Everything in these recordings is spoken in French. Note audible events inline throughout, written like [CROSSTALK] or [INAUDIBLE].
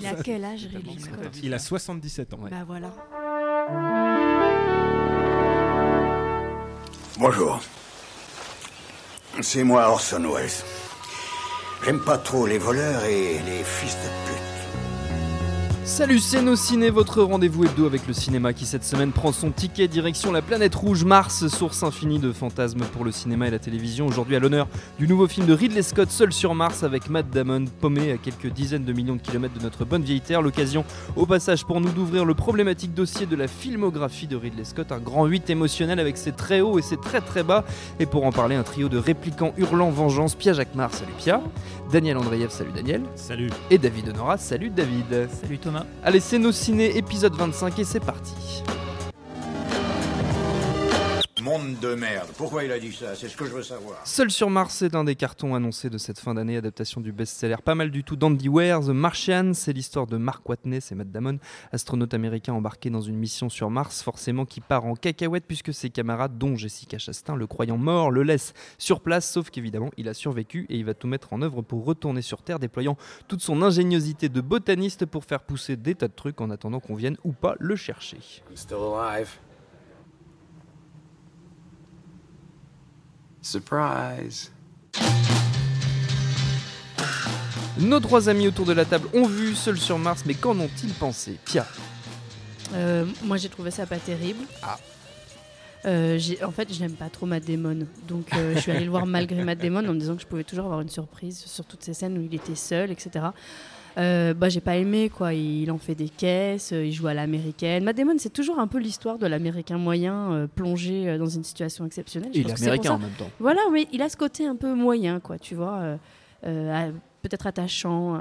Il a quel âge, Ridley Scott Il a 77 ans. Bah voilà. Bonjour. C'est moi Orson Welles. J'aime pas trop les voleurs et les fils de pute. Salut, c'est nos ciné, votre rendez-vous hebdo avec le cinéma qui cette semaine prend son ticket direction la planète rouge Mars, source infinie de fantasmes pour le cinéma et la télévision. Aujourd'hui à l'honneur du nouveau film de Ridley Scott, Seul sur Mars, avec Matt Damon, paumé à quelques dizaines de millions de kilomètres de notre bonne vieille Terre. L'occasion au passage pour nous d'ouvrir le problématique dossier de la filmographie de Ridley Scott, un grand 8 émotionnel avec ses très hauts et ses très très bas. Et pour en parler, un trio de répliquants hurlant vengeance, Pia Jacquemart, salut Pia, Daniel Andreev, salut Daniel, Salut. et David Honora, salut David. Salut Allez, c'est nos ciné épisode 25 et c'est parti. Monde de merde. Pourquoi il a dit ça? C'est ce que je veux savoir. Seul sur Mars, c'est un des cartons annoncés de cette fin d'année, adaptation du best-seller pas mal du tout d'Andy Ware, The Martian. C'est l'histoire de Mark Watney, c'est Matt Damon, astronaute américain embarqué dans une mission sur Mars, forcément qui part en cacahuète puisque ses camarades, dont Jessica Chastain, le croyant mort, le laissent sur place, sauf qu'évidemment, il a survécu et il va tout mettre en œuvre pour retourner sur Terre, déployant toute son ingéniosité de botaniste pour faire pousser des tas de trucs en attendant qu'on vienne ou pas le chercher. I'm still alive. Surprise. Nos trois amis autour de la table ont vu Seul sur Mars, mais qu'en ont-ils pensé? Pia Euh, moi, j'ai trouvé ça pas terrible. Ah. Euh, en fait, je n'aime pas trop Matt Damon. Donc, euh, je suis allée le voir malgré Matt Damon en me disant que je pouvais toujours avoir une surprise sur toutes ces scènes où il était seul, etc. Euh, bah, j'ai pas aimé quoi. Il en fait des caisses, euh, il joue à l'américaine. Matt Damon, c'est toujours un peu l'histoire de l'américain moyen euh, plongé dans une situation exceptionnelle. Je Il est américain en même temps. Voilà, oui, il a ce côté un peu moyen, quoi, tu vois, euh, peut-être attachant, euh,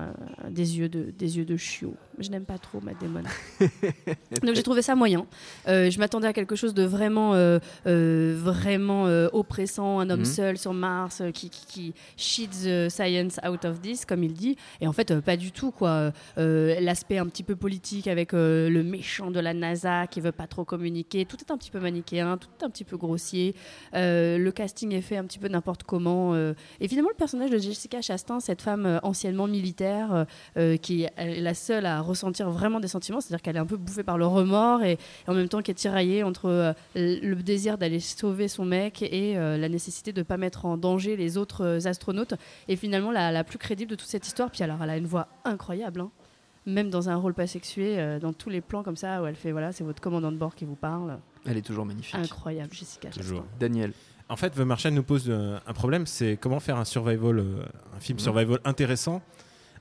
des yeux de des yeux de chiot. Je n'aime pas trop Matt Damon. [LAUGHS] Donc j'ai trouvé ça moyen. Euh, je m'attendais à quelque chose de vraiment, euh, vraiment oppressant, un homme Mhm. seul sur Mars qui, qui, qui cheat the science out of this, comme il dit. Et en fait, pas du tout, quoi. L'aspect un petit peu politique avec le méchant de la NASA qui veut pas trop communiquer, tout est un petit peu manichéen, tout est un petit peu grossier. Le casting est fait un petit peu n'importe comment. Et finalement, le personnage de Jessica Chastain, cette femme euh, anciennement militaire, euh, euh, qui est la seule à ressentir vraiment des sentiments, c'est-à-dire qu'elle est un peu bouffée par le remords et, et en même temps qui est tiraillée entre euh, le désir d'aller sauver son mec et euh, la nécessité de ne pas mettre en danger les autres astronautes. Et finalement, la, la plus crédible de toute cette histoire, puis alors elle a une voix incroyable. hein. Même dans un rôle pas sexué, euh, dans tous les plans comme ça, où elle fait voilà, c'est votre commandant de bord qui vous parle. Elle est toujours magnifique. Incroyable, Jessica. Chastain. Toujours. Daniel. En fait, The Martian nous pose euh, un problème, c'est comment faire un survival, euh, un film Mhm. survival intéressant,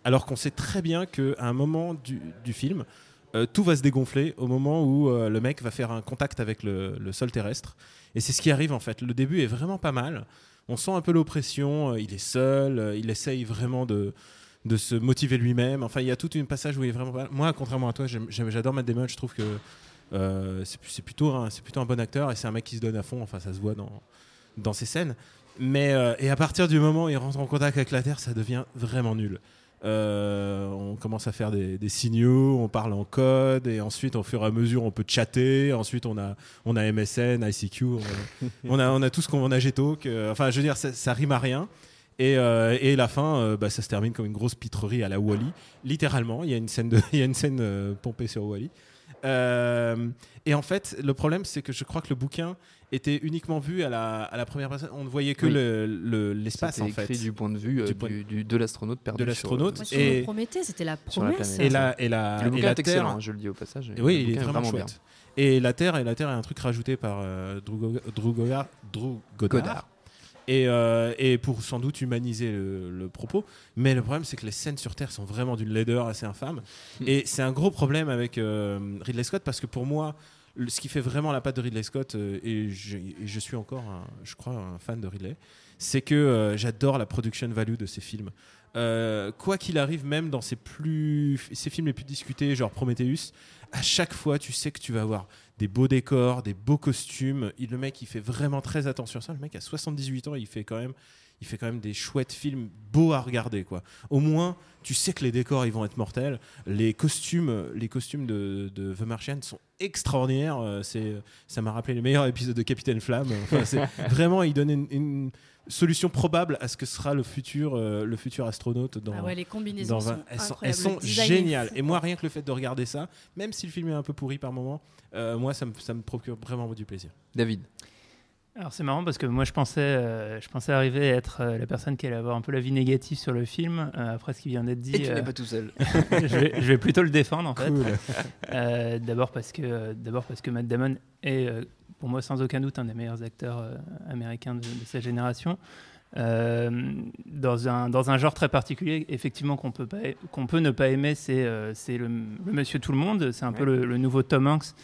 alors qu'on sait très bien qu'à un moment du, du film, euh, tout va se dégonfler au moment où euh, le mec va faire un contact avec le, le sol terrestre. Et c'est ce qui arrive en fait. Le début est vraiment pas mal. On sent un peu l'oppression. euh, il est seul. il essaye vraiment de de se motiver lui-même. Enfin, il y a tout un passage où il est vraiment pas mal. Moi, contrairement à toi, j'adore Matt Damon. Je trouve que c'est plutôt, un- c'est plutôt un bon acteur et c'est un mec qui se donne à fond. Enfin, ça se voit dans, dans ses scènes. Mais, euh, et à partir du moment où il rentre en contact avec la Terre, ça devient vraiment nul. Euh, on commence à faire des, des signaux, on parle en code, et ensuite, au fur et à mesure, on peut chatter. Ensuite, on a, on a MSN, ICQ, on, [LAUGHS] on a, on a tout ce qu'on a Gtalk. euh, enfin, je veux dire, ça, ça rime à rien. Et, euh, et la fin, bah, ça se termine comme une grosse pitrerie à la Wally. Littéralement, il y a une scène, de, [LAUGHS] y a une scène pompée sur Wally. Euh, et en fait, le problème, c'est que je crois que le bouquin était uniquement vu à la, à la première personne. On ne voyait que Oui. le- le- l'espace, C'était en fait. écrit du point de vue euh, Du point- du- de l'astronaute perdu. de l'astronaute. Moi, sur- sur Et- le Prométhée, c'était la la promesse. planète. Et la, et la, Le et la est excellent, Terre. hein, je le dis au passage. Et oui, Le il est vraiment, bien. chouette. Et la Terre, et la Terre est un truc rajouté par euh, Drew, Go- Drew Goddard, Drew Goddard. Godard. Et, euh, et pour sans doute humaniser le, le propos. Mais le problème, c'est que les scènes sur Terre sont vraiment d'une laideur assez infâme. Mm. Et c'est un gros problème avec euh, Ridley Scott parce que pour moi, le- ce qui fait vraiment la patte de Ridley Scott, euh, et, je, et suis encore, je crois, un fan de Ridley, c'est que euh, j'adore la production value de ses films. Euh, quoi qu'il arrive, même dans ses, plus, ses films les plus discutés, genre Prometheus, à chaque fois, tu sais que tu vas avoir des beaux décors, des beaux costumes. Il, le mec, il fait vraiment très attention à ça. Le mec a 78 ans, il fait quand même, il fait quand même des chouettes films beaux à regarder, quoi. Au moins, tu sais que les décors ils vont être mortels. Les costumes, les costumes de, de The Martian sont extraordinaires. Euh, C'est, ça m'a rappelé les meilleurs épisodes de Capitaine Flamme. Enfin, c'est [LAUGHS] vraiment, il donne une, une solution probable à ce que sera le futur, euh, le futur astronaute dans. Ah ouais, les combinaisons dans sont elles sont, elles géniales. Et moi, rien que le fait de regarder ça, même si le film est un peu pourri par moment, euh, moi, ça me, ça me procure vraiment du plaisir. David. Alors c'est marrant parce que moi je pensais, euh, je pensais arriver à être euh, la personne qui allait avoir un peu la vie négative sur le film euh, après ce qui vient d'être dit. Et tu n'es pas tout seul. [LAUGHS] je, vais, je vais plutôt le défendre en fait. Cool. [LAUGHS] Euh, d'abord parce que d'abord parce que Matt Damon est pour moi sans aucun doute un des meilleurs acteurs euh, américains de, de sa génération. Euh, dans un dans un genre très particulier, effectivement qu'on peut pas qu'on peut ne pas aimer, c'est euh, c'est le, le Monsieur Tout le Monde. C'est un peu le, le nouveau Tom Hanks.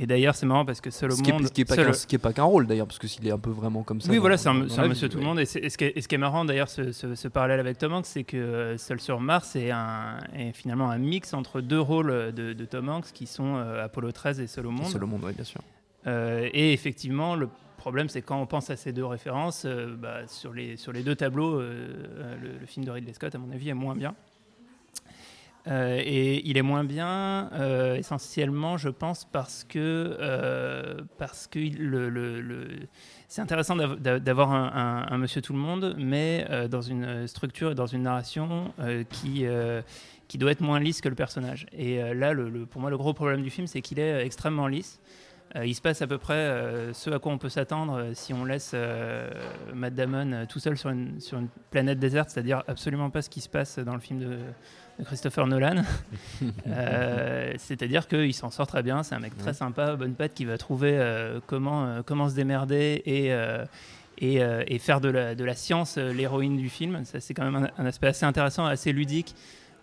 Et d'ailleurs, c'est marrant parce que seul au Ce qui monde, est, ce qui pas qu'un- ce qui est pas qu'un rôle d'ailleurs, parce que s'il est un peu vraiment comme ça. oui, dans- voilà, c'est un, vie, monsieur tout le monde. Et, ce, qui est, et ce qui est marrant d'ailleurs, ce, ce- ce parallèle avec Tom Hanks, c'est que euh, Seul sur Mars est, un, est finalement un mix entre deux rôles de, de Tom Hanks qui sont euh, Apollo 13 et Seul au monde. Seul au monde, oui, bien sûr. Euh, et effectivement, le problème, c'est quand on pense à ces deux références, euh, bah, sur, les, sur les deux tableaux, le, le film de Ridley Scott, à mon avis, est moins bien. Euh, et il est moins bien euh, essentiellement, je pense, parce que, euh, parce que c'est intéressant d'av- d'av- d'avoir un, Monsieur Tout le Monde, mais dans une structure et dans une narration qui, qui doit être moins lisse que le personnage. Et là, pour moi, le gros problème du film, c'est qu'il est extrêmement lisse. Il se passe à peu près ce à quoi on peut s'attendre si on laisse Matt Damon tout seul sur une, sur une planète déserte, c'est-à-dire absolument pas ce qui se passe dans le film de, de Christopher Nolan. Euh, c'est-à-dire qu'il s'en sort très bien, c'est un mec très sympa, bonne patte, qui va trouver euh, comment, euh, comment se démerder et, et, euh, et faire de la, de la science euh, l'héroïne du film. Ça, c'est quand même un, un aspect assez intéressant, assez ludique.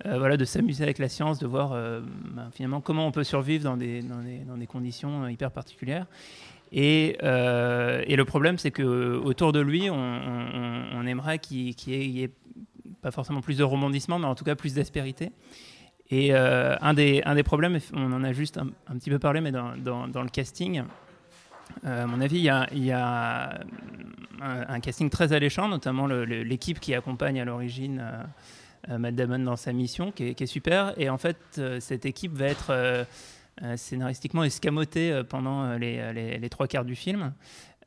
Euh, voilà, de s'amuser avec la science, de voir ben, finalement comment on peut survivre dans des, dans des, dans des conditions hyper particulières. Et, et le problème, c'est que autour de lui, on, on- on aimerait qu'il y, y ait pas forcément plus de rebondissements, mais en tout cas plus d'aspérité. Et euh, un, des, un des problèmes, on en a juste un, un petit peu parlé, mais dans, dans- le casting, euh, à mon avis, il y a, y a un, un casting très alléchant, notamment l'équipe qui accompagne à l'origine euh, euh, Matt Damon dans sa mission, qui est, super. Et en fait, euh, cette équipe va être euh, euh, scénaristiquement escamotée euh, pendant euh, les- les trois quarts du film.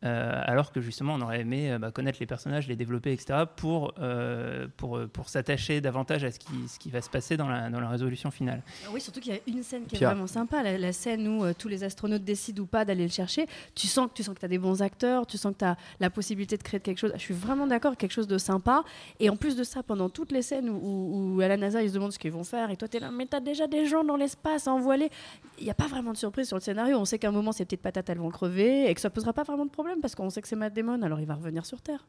Euh, alors que justement on aurait aimé euh, bah, connaître les personnages, les développer, etc., pour, euh, pour, pour s'attacher davantage à ce qui, ce qui va se passer dans la, dans la résolution finale. Ah Oui, surtout qu'il y a une scène qui est Pierre. vraiment sympa, la, la scène où euh, tous les astronautes décident ou pas d'aller le chercher. Tu sens que tu sens que as des bons acteurs, tu sens que tu as la possibilité de créer quelque chose. Je suis vraiment d'accord, quelque chose de sympa. Et en plus de ça, pendant toutes les scènes où, où- où à la NASA, ils se demandent ce qu'ils vont faire, et toi, tu es là, mais tu as déjà des gens dans l'espace envoilés. Il n'y a pas vraiment de surprise sur le scénario. On sait qu'à un moment, ces petites patates, elles vont crever, et que ça posera pas vraiment de problème, parce qu'on sait que c'est Matt Damon, alors il va revenir sur Terre.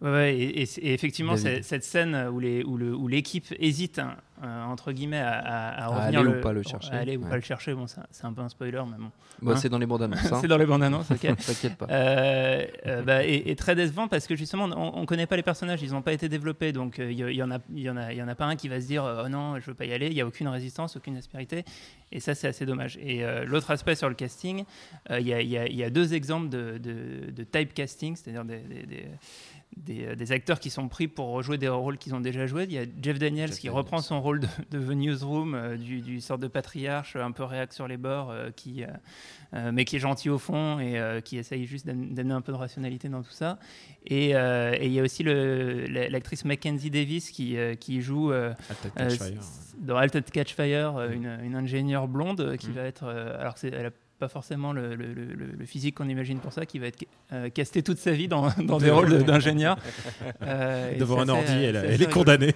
Ouais, ouais, et, et- et effectivement, cette scène où l'équipe hésite, hein, euh, entre guillemets, à, à- à À revenir aller ou pas le chercher. à aller ou Ouais. pas le chercher, bon, ça- c'est un peu un spoiler, mais bon. Bah, Hein c'est dans les bandes annonces. [LAUGHS] hein. c'est dans les bandes annonces, ok. [LAUGHS] T'inquiète pas. Euh, euh, bah, et, et très décevant parce que justement on, on connaît pas les personnages, ils n'ont pas été développés, donc euh, il y, y en a, y en a, il y en a pas un qui va se dire euh, oh non je veux pas y aller, il y a aucune résistance, aucune aspérité, et ça c'est assez dommage. Et euh, l'autre aspect sur le casting, euh, il y, y a- deux exemples de, de, de typecasting, c'est-à-dire des, des- des- des, euh, des acteurs qui sont pris pour rejouer des rôles qu'ils ont déjà joués. Il y a Jeff Daniels Jeff qui Daniels. reprend son rôle de, de The Newsroom, euh, du, du sort de patriarche, un peu réac sur les bords, euh, qui, euh, mais qui est gentil au fond et qui essaye juste d'am- d'amener un peu de rationalité dans tout ça. Et, il y a aussi l'actrice Mackenzie Davis qui, qui joue Catchfire. dans Altered Catch Fire, euh, une, une ingénieure blonde qui Mm. va être, alors elle a pas forcément le, le- le- le- le physique qu'on imagine pour ça, qui va être euh, castée toute sa vie dans, [LAUGHS] dans des rôles d'ingénieur. Euh, Devant un ordi, euh, elle, est condamnée.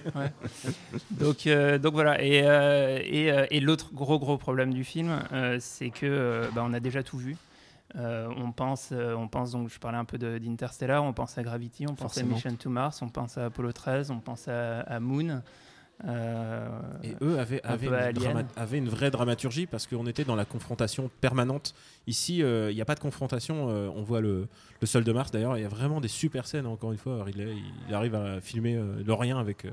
Donc, euh, donc voilà. Et, et, et l'autre gros gros problème du film, c'est que bah, on a déjà tout vu. On pense, on pense donc, je parlais un peu d'Interstellar, on pense à Gravity, on pense Forcément. à Mission to Mars, on pense à Apollo 13, on pense à, à Moon. Euh, Et eux avaient, avaient une, avaient vraie dramaturgie parce qu'on était dans la confrontation permanente. Ici, euh, il n'y a pas de confrontation. euh, on voit le, le sol de Mars. D'ailleurs, il y a vraiment des super scènes. Encore une fois, Ridley, il arrive à filmer euh, le rien avec, euh,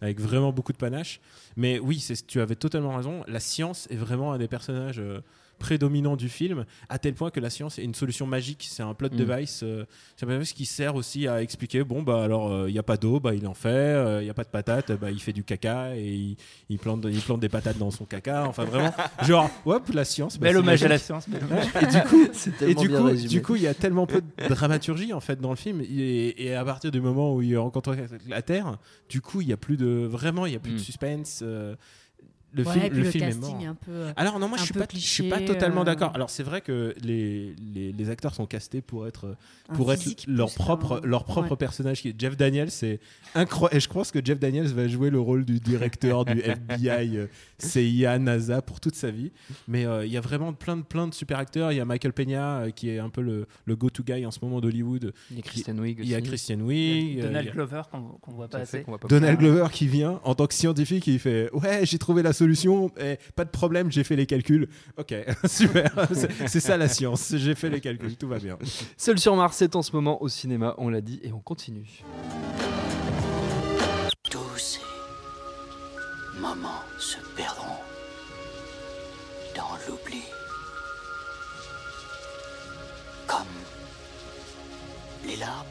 avec vraiment beaucoup de panache. Mais oui, tu avais totalement raison. La science est vraiment un des personnages euh, prédominant du film, à tel point que la science est une solution magique. C'est un plot Mm. device, euh, device qui sert aussi à expliquer bon, bah alors, il n'y a pas d'eau, bah il en fait, il n'y a pas de patates, bah il fait du caca et il, il plante, il plante des patates dans son caca. Enfin, vraiment, [LAUGHS] genre, hop, la science. bah, Bel hommage à la science. Et du coup, [LAUGHS] et du coup, du coup, il y a tellement peu de dramaturgie en fait dans le film, et, et à partir du moment où il rencontre la Terre, du coup, il y a plus de vraiment, il y a plus Mm. de suspense. euh, le Ouais, film, et puis le le film est mort. est un peu. euh, Alors non, moi je suis pas, je suis pas totalement euh. d'accord. Alors c'est vrai que les, les, les acteurs sont castés pour être un pour être leur propre leur propre Ouais. personnage Jeff Daniels c'est incroyable et je pense que Jeff Daniels va jouer le rôle du directeur du [LAUGHS] FBI euh, CIA NASA pour toute sa vie mais euh, il y a vraiment plein de plein de super acteurs il y a Michael Peña euh, qui est un peu le, le go to guy en ce moment d'Hollywood Il y a Kristen Wiig il y a. Christian Wiig euh, Donald il y a Glover qu'on qu'on voit pas assez. qu'on voit pas Donald. Glover qui vient en tant que scientifique il fait ouais j'ai trouvé la solution eh, pas de problème j'ai fait les calculs. Ok [LAUGHS] super. C'est- c'est ça la science. J'ai fait les calculs tout va bien. Seul sur Mars, c'est en ce moment au cinéma, on l'a dit, et on continue. Tous ces moments se perdront dans l'oubli. Comme les larmes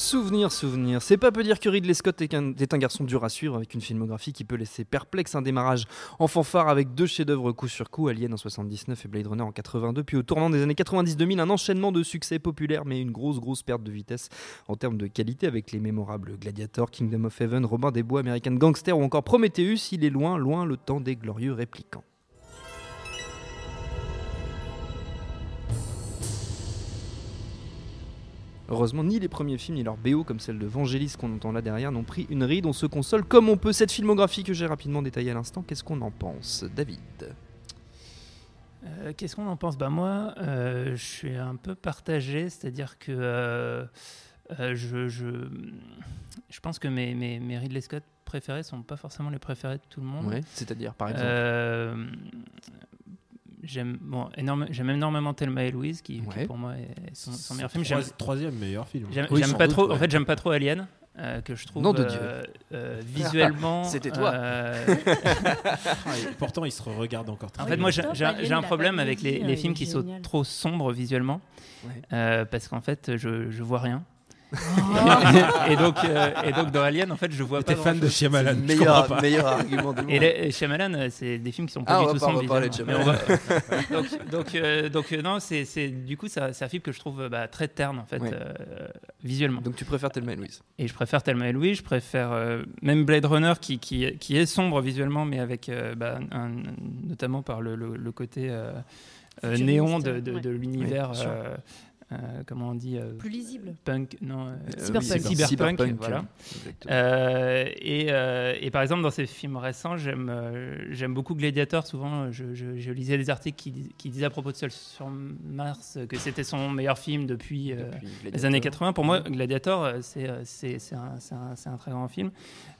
Souvenir, souvenir. C'est pas peu dire que Ridley Scott est, un garçon dur à suivre avec une filmographie qui peut laisser perplexe un démarrage en fanfare avec deux chefs-d'œuvre coup sur coup, Alien en 79 et Blade Runner en 82, puis au tournant des années 90-2000, un enchaînement de succès populaires mais une grosse grosse perte de vitesse en termes de qualité avec les mémorables Gladiator, Kingdom of Heaven, Robin des Bois, American Gangster ou encore Prometheus, il est loin, loin le temps des glorieux réplicants. Heureusement, ni les premiers films ni leur BO, comme celle de Vangelis qu'on entend là derrière, n'ont pris une ride. On se console comme on peut. Cette filmographie que j'ai rapidement détaillée à l'instant, qu'est-ce qu'on en pense David? Euh, Qu'est-ce qu'on en pense? Bah Moi, euh, je suis un peu partagé, c'est-à-dire que euh, je, je, je pense que mes, mes, mes Ridley Scott préférés sont pas forcément les préférés de tout le monde. Ouais, c'est-à-dire, par exemple? J'aime bon, énorme, j'aime énormément Thelma et Louise, qui, pour moi est son, meilleur film. J'aime- troisième meilleur film J'aime Oui, j'aime sans pas doute, trop. ouais. En fait, j'aime pas trop Alien, euh, que je trouve Nom de Dieu. euh, euh, [LAUGHS] visuellement. C'était toi. [LAUGHS] pourtant, il se regarde encore très En fait, moi, j'ai un problème avec les, films il qui sont trop sombres visuellement, Ouais. euh, parce qu'en fait, je, je vois rien. Oh. et donc, euh, et donc dans Alien, en fait, je vois pas. T'es fan de. Shyamalan, meilleur, pas. meilleur argument du monde. Et, les- et Shyamalan, euh, c'est des films qui sont pas Ah, du tout pas- on sombres va parler de va- donc, donc, euh, donc, euh, non, c'est c'est- du coup, c'est un film que je trouve bah, très terne en fait, Ouais. euh, visuellement. Donc tu préfères Thelma et Louise Et je préfère Thelma et Louise, je préfère euh, même Blade Runner qui, qui, qui est sombre visuellement, mais avec euh, bah, un- notamment par le, le- le côté euh, euh, néon de, de- ouais. de l'univers, Oui, euh, comment on dit, euh, Plus lisible. punk, non, euh, Cyberpunk. cyberpunk, Cyberpunk, voilà. Euh, et, euh, et par exemple, dans ces films récents, j'aime euh, j'aime beaucoup Gladiator. Souvent, je, je- je lisais des articles qui, qui disaient à propos de Seul sur Mars que c'était son meilleur film depuis, euh, Depuis les Gladiator. années 80. Pour moi, Gladiator, c'est c'est- c'est un, c'est un- un très grand film.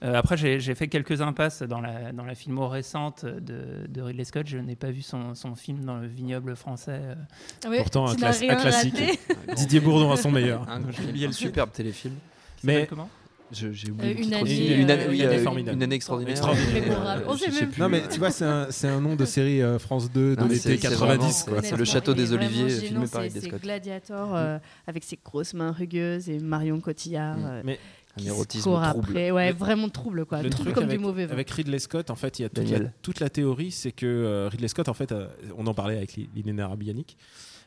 Euh, après, j'ai j'ai fait quelques impasses dans la, dans la filmo récente de, de Ridley Scott. Je n'ai pas vu son, son film dans le vignoble français. euh. Pourtant, un un classique. Didier Bourdon à son meilleur. J'ai oublié le superbe téléfilm. Il Mais- comment? J'ai oublié Euh, une année, aussi. euh, une année, oui, une année formidable. une année extraordinaire. Extraordinaire. Euh, je sais plus. Non, mais tu vois, c'est un, c'est un nom de série euh, France 2 de l'été c'est- c'est 90. vraiment- quoi. c'est le château des Oliviers, filmé par c'est- Ridley C'est Scott. Gladiator euh, avec ses grosses mains rugueuses et Marion Cotillard. Mm. euh, Mais Un qui se érotisme court trouble. après. Ouais, vraiment trouble quoi. Le trouble truc comme avec, du mauvais vin. avec Ridley Scott, en fait, il y a toute la, Daniel. toute la théorie, c'est que Ridley Scott, en fait, on en parlait avec Li- Lina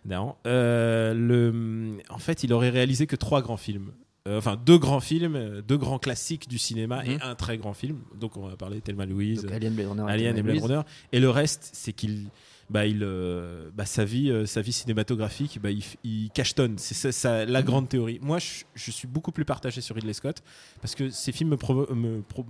D'ailleurs, euh, le, en fait, il aurait réalisé que trois grands films. Euh, enfin, deux grands films, euh, deux grands classiques du cinéma et Mhm. un très grand film. Donc, on va parler Thelma Louise, Donc Alien, Blade Runner, Alien et Blade. Runner. Et le reste, c'est qu'il, bah, il, bah, sa vie, sa vie cinématographique, bah, il, il cachetonne. C'est ça, ça- la Mhm. grande théorie. Moi, je, je suis beaucoup plus partagé sur Ridley Scott parce que ces films me, provo- me pro-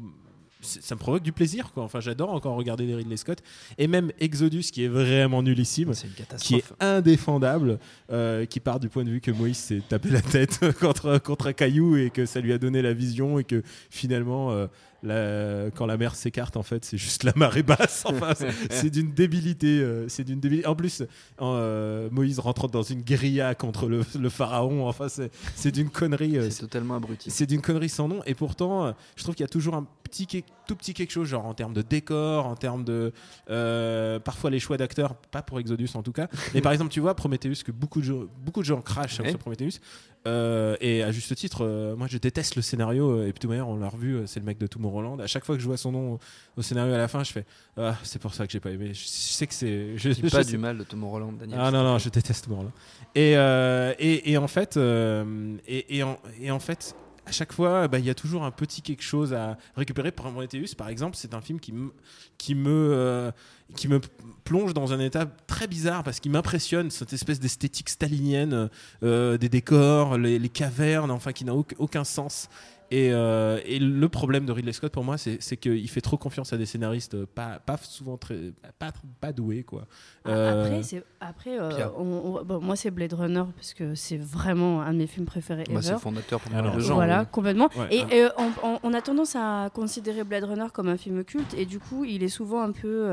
ça me provoque du plaisir. Quoi. Enfin, j'adore encore regarder des Ridley Scott et même Exodus, qui est vraiment nullissime. Qui est indéfendable, euh, qui part du point de vue que Moïse s'est tapé la tête [LAUGHS] contre, contre un caillou et que ça lui a donné la vision et que finalement, euh, la- quand la mer s'écarte, en fait, c'est juste la marée basse. [LAUGHS] Enfin, c'est- d'une débilité. euh, c'est d'une débilité. En plus, euh, Moïse rentre dans une guérilla contre le, le pharaon. Enfin, c'est c'est d'une connerie. euh, C'est totalement abruti. c'est d'une connerie sans nom. Et pourtant, je trouve qu'il y a toujours un petit, tout petit quelque chose, genre en termes de décor, en termes de. euh, parfois les choix d'acteurs, pas pour Exodus en tout cas. Mais par [LAUGHS] exemple, tu vois, Prometheus, que beaucoup de gens, beaucoup de gens crachent Ouais. sur Prometheus. euh, et à juste titre, euh, moi je déteste le scénario. Et puis, de toute manière, on l'a revu, c'est le mec de Tomorrowland. À chaque fois que je vois son nom au, au scénario à la fin, je fais Ah, c'est pour ça que j'ai pas aimé. Je, je sais que c'est. Je, je pas sais- du mal de Tom Holland, Daniel. ah non, non, je déteste Tomorrowland. Et, et, et en fait, et, et en, et en fait, à chaque fois, bah, il y a toujours un petit quelque chose à récupérer. Pour Prometheus, par exemple, c'est un film euh, qui me plonge dans un état très bizarre parce qu'il m'impressionne cette espèce d'esthétique stalinienne euh, des décors, les, les cavernes, enfin qui n'a aucun sens. Et, euh, et le problème de Ridley Scott pour moi, c'est c'est qu'il fait trop confiance à des scénaristes pas, pas souvent très, pas, pas doués quoi. Euh, Après, c'est- après euh, Pierre. on- on- bon, moi c'est Blade Runner parce que c'est vraiment un de mes films préférés Bah, c'est fondateur pour Ah le genre. voilà, oui. complètement. Ouais, et ouais. euh, on, on- on a tendance à considérer Blade Runner comme un film culte, et du coup, il est souvent un peu,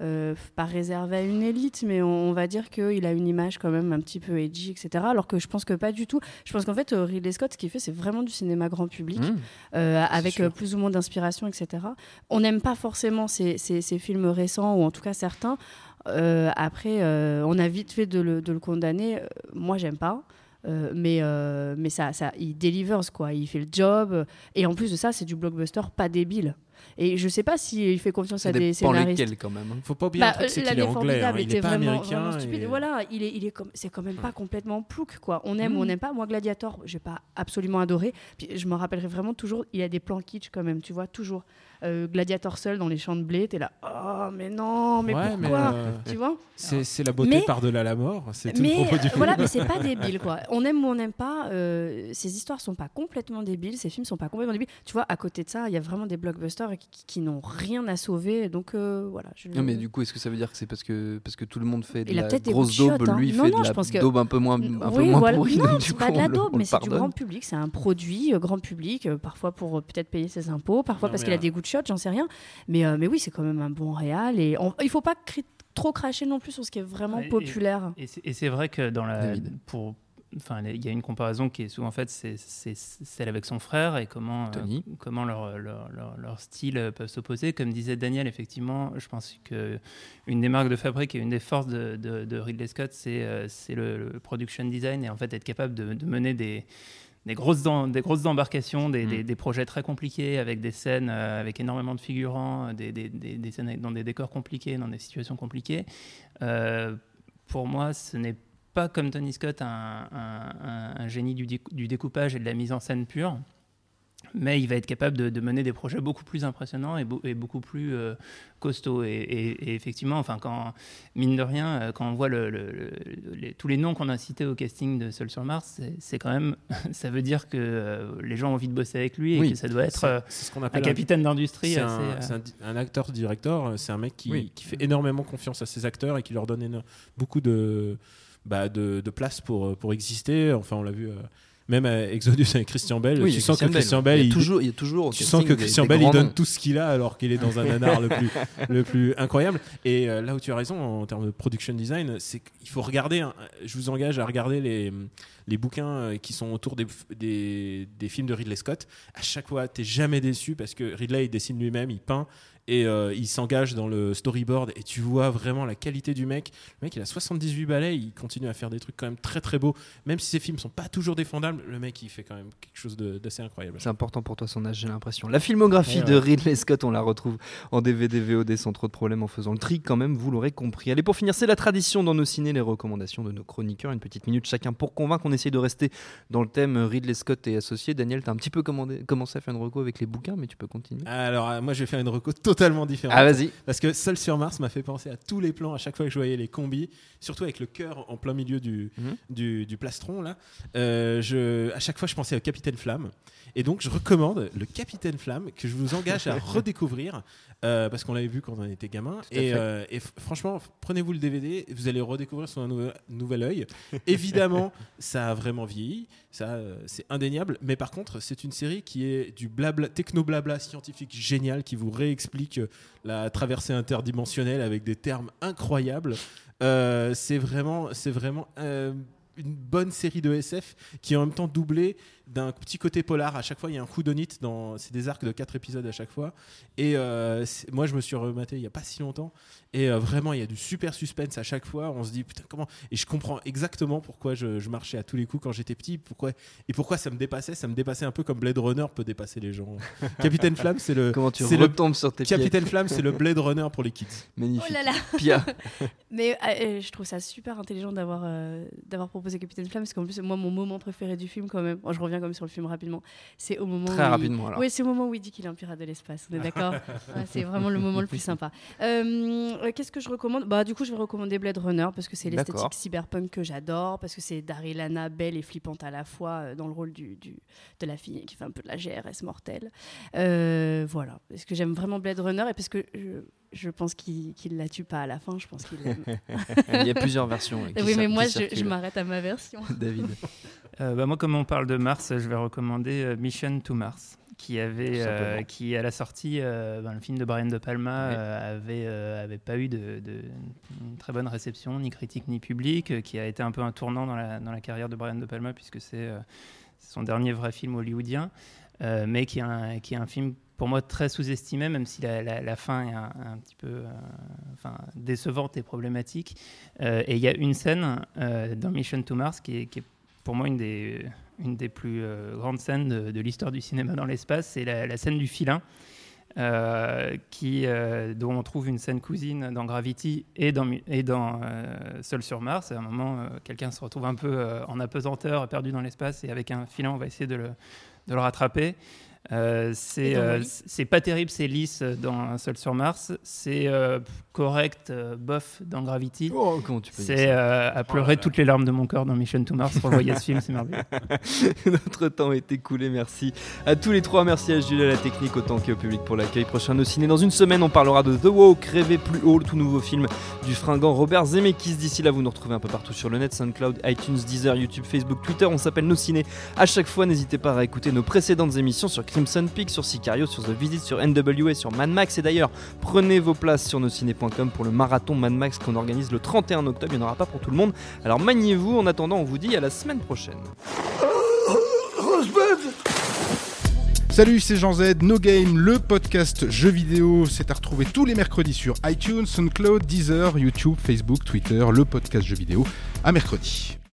euh, pas réservé à une élite, mais on, on va dire qu'il a une image quand même un petit peu edgy, etc. Alors que je pense que pas du tout. Je pense qu'en fait, euh, Ridley Scott, ce qu'il fait, c'est vraiment du cinéma grand public. Mmh. euh, avec sûr. plus ou moins d'inspiration, etc. On n'aime pas forcément ces, ces- ces films récents, ou en tout cas certains. Euh, après, euh, on a vite fait de le, de le condamner. Moi, j'aime pas. Euh, mais euh, mais ça, ça, il delivers quoi, il fait le job et en plus de ça, c'est du blockbuster pas débile. Et je sais pas s'il fait confiance Ça à des scénaristes. lesquels quand même. hein. Faut pas oublier Bah, un truc, c'est la qu'il est anglais, hein. Il était est pas vraiment, américain. vraiment stupide. et- Voilà, il est, il est comme, c'est quand même pas complètement plouc quoi. On aime ou on Mm. n'aime pas. Moi, Gladiator, j'ai pas absolument adoré. Puis je me rappellerai vraiment toujours. Il y a des plans kitsch quand même, tu vois, toujours. Euh, Gladiator seul dans les champs de blé, t'es là. Oh mais non, mais Ouais, mais, pourquoi euh, Tu vois c'est c'est la beauté Mais- par-delà la mort. C'est tout le mais propos du film. voilà, mais c'est pas [LAUGHS] débile quoi. On aime ou on n'aime pas. euh, ces histoires sont pas complètement débiles, ces films sont pas complètement débiles. Tu vois, à côté de ça, il y a vraiment des blockbusters qui, qui- qui n'ont rien à sauver. Donc euh, voilà. Je... Non, mais du coup, est-ce que ça veut dire que c'est parce que, parce que tout le monde fait de Il a la peut-être des grosse daube, hein. lui Non, fait non, de je la pense que- daube un peu moins, un peu oui, moins voilà. pourrie, Non, c'est coup, pas de la le- daube, mais le c'est du grand public, c'est un produit grand public, parfois pour peut-être payer ses impôts, parfois parce qu'il a des goûts de shot, j'en sais rien. Mais, euh, mais oui, c'est quand même un bon réal et on- il faut pas cri- trop cracher non plus sur ce qui est vraiment et- populaire. Et c'est- et c'est vrai que dans la, David. pour, enfin, il y a une comparaison qui est souvent faite, c'est c'est celle avec son frère et comment, euh, Tony. comment leur, leur, leur, leur style euh, peuvent s'opposer. Comme disait Daniel, effectivement, je pense que une des marques de fabrique et une des forces de, de, de Ridley Scott, c'est c'est le, le production design et en fait être capable de, de mener des des grosses, des grosses embarcations, des, Mm. des- des projets très compliqués avec des scènes euh, avec énormément de figurants, des, des- scènes avec- dans des décors compliqués, dans des situations compliquées. Euh, pour moi, ce n'est pas comme Tony Scott un, un- un- un génie du, du découpage et de la mise en scène pure, mais il va être capable de, de mener des projets beaucoup plus impressionnants et, beau- et beaucoup plus euh, costauds. Et, et- et effectivement, enfin, quand, mine de rien, euh, quand on voit le- le- le- les- tous les noms qu'on a cités au casting de Seul sur Mars, c'est- quand même, [LAUGHS] ça veut dire que euh, les gens ont envie de bosser avec lui et Oui, que ça doit être euh, ce qu'on un capitaine d'industrie C'est un, un un acteur-directeur, c'est un mec qui, Oui. qui fait énormément confiance à ses acteurs et qui leur donne beaucoup de, bah, de, de place pour, pour exister. Enfin, on l'a vu même à Exodus avec Christian Bell. Oui, tu sens que. Christian Bell, il, toujours, il tu sens que Christian des Bell, il donne noms. tout ce qu'il a alors qu'il est dans un nanar le, plus, [LAUGHS] le plus incroyable. Et euh, là où tu as raison en termes de production design, c'est qu'il faut regarder, hein, je vous engage à regarder les, les bouquins euh, qui sont autour des, des, des films de Ridley Scott. À chaque fois, tu jamais déçu parce que Ridley, il dessine lui-même, il peint et euh, il s'engage dans le storyboard et tu vois vraiment la qualité du mec. Le mec, il a 78 balais, il continue à faire des trucs quand même très très beaux. Même si ses films sont pas toujours défendables, le mec, il fait quand même quelque chose d'assez incroyable. C'est important pour toi son âge, j'ai l'impression. La filmographie Ouais, de. Ridley Scott, on la retrouve en DVD, VOD sans trop de problèmes en faisant le tri quand même, vous l'aurez compris. Allez, pour finir, c'est la tradition dans nos ciné, les recommandations de nos chroniqueurs. Une petite minute chacun pour convaincre. On essaye de rester dans le thème Ridley Scott et associé. Daniel, t'as un petit peu commandé- commencé à faire une reco avec les bouquins, mais tu peux continuer. Alors, euh, moi, je vais faire une reco totalement différente. Ah, vas-y. Parce que Seul sur Mars m'a fait penser à tous les plans à chaque fois que je voyais les combis, surtout avec le cœur en plein milieu du, Mhm. du, du plastron. Là. Euh, je, à chaque fois, je pensais au Capitaine Flamme. Et donc, je recommande le Capitaine Flamme que je vous engage à [LAUGHS] redécouvrir euh, parce qu'on l'avait vu quand on était gamin. Et, euh, et franchement, prenez-vous le DVD, vous allez le redécouvrir sous un nouvel, œil. [LAUGHS] Évidemment, ça a vraiment vieilli, ça c'est indéniable. Mais par contre, c'est une série qui est du blabla, techno-blabla scientifique génial qui vous réexplique la traversée interdimensionnelle avec des termes incroyables. Euh, c'est vraiment, c'est vraiment euh, une bonne série de SF qui est en même temps doublée d'un petit côté polar. À chaque fois, il y a un houdonite dans. C'est des arcs de 4 épisodes à chaque fois. Et euh, moi, je me suis rematé il y a pas si longtemps. Et euh, vraiment, il y a du super suspense à chaque fois. On se dit putain comment? Et je comprends exactement pourquoi je, je marchais à tous les coups quand j'étais petit. Pourquoi et pourquoi ça me dépassait. Ça me dépassait un peu comme Blade Runner peut dépasser les gens. [LAUGHS] Capitaine Flamme, c'est le. [LAUGHS] Comment tu c'est le- retombes sur tes pieds Capitaine Flamme, c'est le Blade Runner pour les kids. Magnifique. Oh là là Pia, [LAUGHS] Mais euh, euh, je trouve ça super intelligent d'avoir euh, d'avoir proposé Capitaine Flamme parce qu'en plus moi mon moment préféré du film quand même, bon, je reviens comme sur le film rapidement, c'est au moment très où il- rapidement alors. Oui, c'est au moment où il dit qu'il est un pirate de l'espace. On est d'accord [LAUGHS] Ouais, C'est vraiment le moment le plus sympa. Euh, euh, Qu'est-ce que je recommande? Bah du coup, je vais recommander Blade Runner parce que c'est l'esthétique cyberpunk que j'adore, parce que c'est Daryl Lana belle et flippante à la fois euh, dans le rôle du, du- de la fille qui fait un peu de la GRS mortelle. Euh, voilà, parce que j'aime vraiment Blade Runner et parce que je, je pense qu'il qu'il la tue pas à la fin. Je pense qu'il l'aime. [LAUGHS] Il y a plusieurs versions. euh, qui oui, mais moi, je, m'arrête à ma version. [LAUGHS] David. Euh, bah, moi, comme on parle de Mars, je vais recommander euh, Mission to Mars, qui avait, euh, qui à la sortie, euh, ben, le film de Brian De Palma Oui. euh, avait, euh, avait pas eu de, de- une très bonne réception, ni critique ni public, euh, qui a été un peu un tournant dans la, dans la carrière de Brian De Palma puisque c'est euh, son dernier vrai film hollywoodien, euh, mais qui est un, qui est un film pour moi très sous-estimé, même si la, fin est un, petit peu euh, enfin, décevante et problématique. Euh, et il y a une scène euh, dans Mission to Mars qui est, pour moi une des, une des plus grandes scènes de, l'histoire du cinéma dans l'espace, c'est la, scène du filin. qui, dont on trouve une scène cousine dans Gravity et dans, et dans Seul sur Mars. À un moment, quelqu'un se retrouve un peu en apesanteur, perdu dans l'espace, et avec un filin, on va essayer de le, de le rattraper. Euh, c'est euh, c'est pas terrible, c'est lisse dans Seul sur Mars. C'est euh, correct, euh, bof dans Gravity. Oh, comment tu peux dire C'est euh, à pleurer toutes les larmes de mon corps dans Mission to Mars. Revoyez ce film, c'est merveilleux. [LAUGHS] Notre temps est écoulé, merci à tous les trois, merci à Jules à la technique autant qu'au public pour l'accueil. Prochain nos ciné dans une semaine, on parlera de The Walk, Rêver plus haut, le tout nouveau film du fringant Robert Zemeckis. D'ici là, vous nous retrouvez un peu partout sur le net, SoundCloud, iTunes, Deezer, YouTube, Facebook, Twitter. On s'appelle Nos Ciné. À chaque fois, n'hésitez pas à écouter nos précédentes émissions sur Crimson Peak, sur Sicario, sur The Visit, sur NWA, sur Mad Max. Et d'ailleurs, prenez vos places sur nosciné.com pour le marathon Mad Max qu'on organise le 31 octobre. Il n'y en aura pas pour tout le monde. Alors maniez-vous. En attendant, on vous dit à la semaine prochaine. Salut, c'est Jean Z, No Game, le podcast jeux vidéo. C'est à retrouver tous les mercredis sur iTunes, SoundCloud, Deezer, YouTube, Facebook, Twitter, le podcast jeux vidéo. À mercredi.